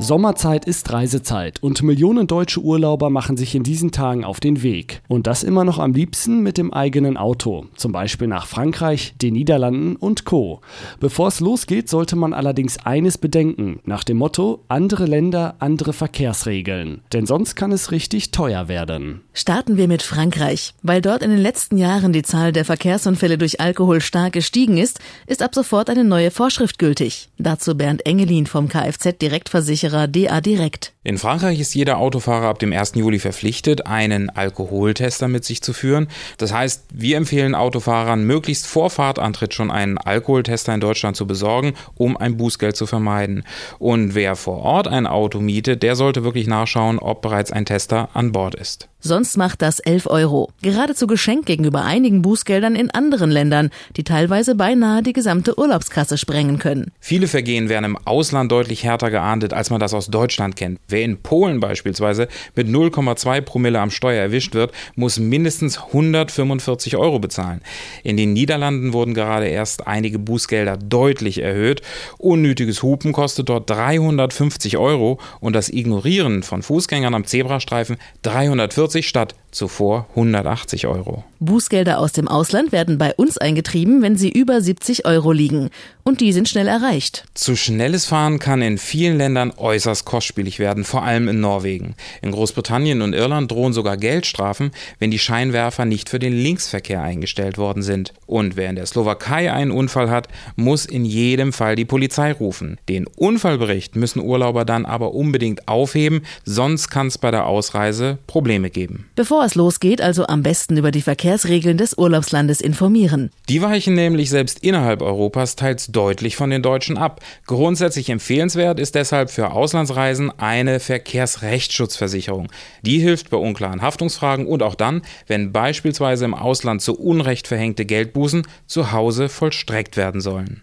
Sommerzeit ist Reisezeit und Millionen deutsche Urlauber machen sich in diesen Tagen auf den Weg. Und das immer noch am liebsten mit dem eigenen Auto, zum Beispiel nach Frankreich, den Niederlanden und Co. Bevor es losgeht, sollte man allerdings eines bedenken, nach dem Motto andere Länder, andere Verkehrsregeln. Denn sonst kann es richtig teuer werden. Starten wir mit Frankreich. Weil dort in den letzten Jahren die Zahl der Verkehrsunfälle durch Alkohol stark gestiegen ist, ist ab sofort eine neue Vorschrift gültig. Dazu Bernd Engelin vom Kfz-Direktversicherer Versicherer DA Direkt. In Frankreich ist jeder Autofahrer ab dem 1. Juli verpflichtet, einen Alkoholtester mit sich zu führen. Das heißt, wir empfehlen Autofahrern, möglichst vor Fahrtantritt schon einen Alkoholtester in Deutschland zu besorgen, um ein Bußgeld zu vermeiden. Und wer vor Ort ein Auto mietet, der sollte wirklich nachschauen, ob bereits ein Tester an Bord ist. Sonst macht das 11 Euro. Geradezu Geschenk gegenüber einigen Bußgeldern in anderen Ländern, die teilweise beinahe die gesamte Urlaubskasse sprengen können. Viele Vergehen werden im Ausland deutlich härter geahndet, als man das aus Deutschland kennt. Wer in Polen beispielsweise mit 0,2 Promille am Steuer erwischt wird, muss mindestens 145 Euro bezahlen. In den Niederlanden wurden gerade erst einige Bußgelder deutlich erhöht. Unnötiges Hupen kostet dort 350 Euro und das Ignorieren von Fußgängern am Zebrastreifen 340 140 statt zuvor 180 Euro. Bußgelder aus dem Ausland werden bei uns eingetrieben, wenn sie über 70 Euro liegen. Und die sind schnell erreicht. Zu schnelles Fahren kann in vielen Ländern äußerst kostspielig werden, vor allem in Norwegen. In Großbritannien und Irland drohen sogar Geldstrafen, wenn die Scheinwerfer nicht für den Linksverkehr eingestellt worden sind. Und wer in der Slowakei einen Unfall hat, muss in jedem Fall die Polizei rufen. Den Unfallbericht müssen Urlauber dann aber unbedingt aufheben, sonst kann es bei der Ausreise Probleme geben. Bevor es losgeht, also am besten über die Verkehrsregeln des Urlaubslandes informieren. Die weichen nämlich selbst innerhalb Europas teils deutlich von den Deutschen ab. Grundsätzlich empfehlenswert ist deshalb für Auslandsreisen eine Verkehrsrechtsschutzversicherung. Die hilft bei unklaren Haftungsfragen und auch dann, wenn beispielsweise im Ausland zu Unrecht verhängte Geldbußen zu Hause vollstreckt werden sollen.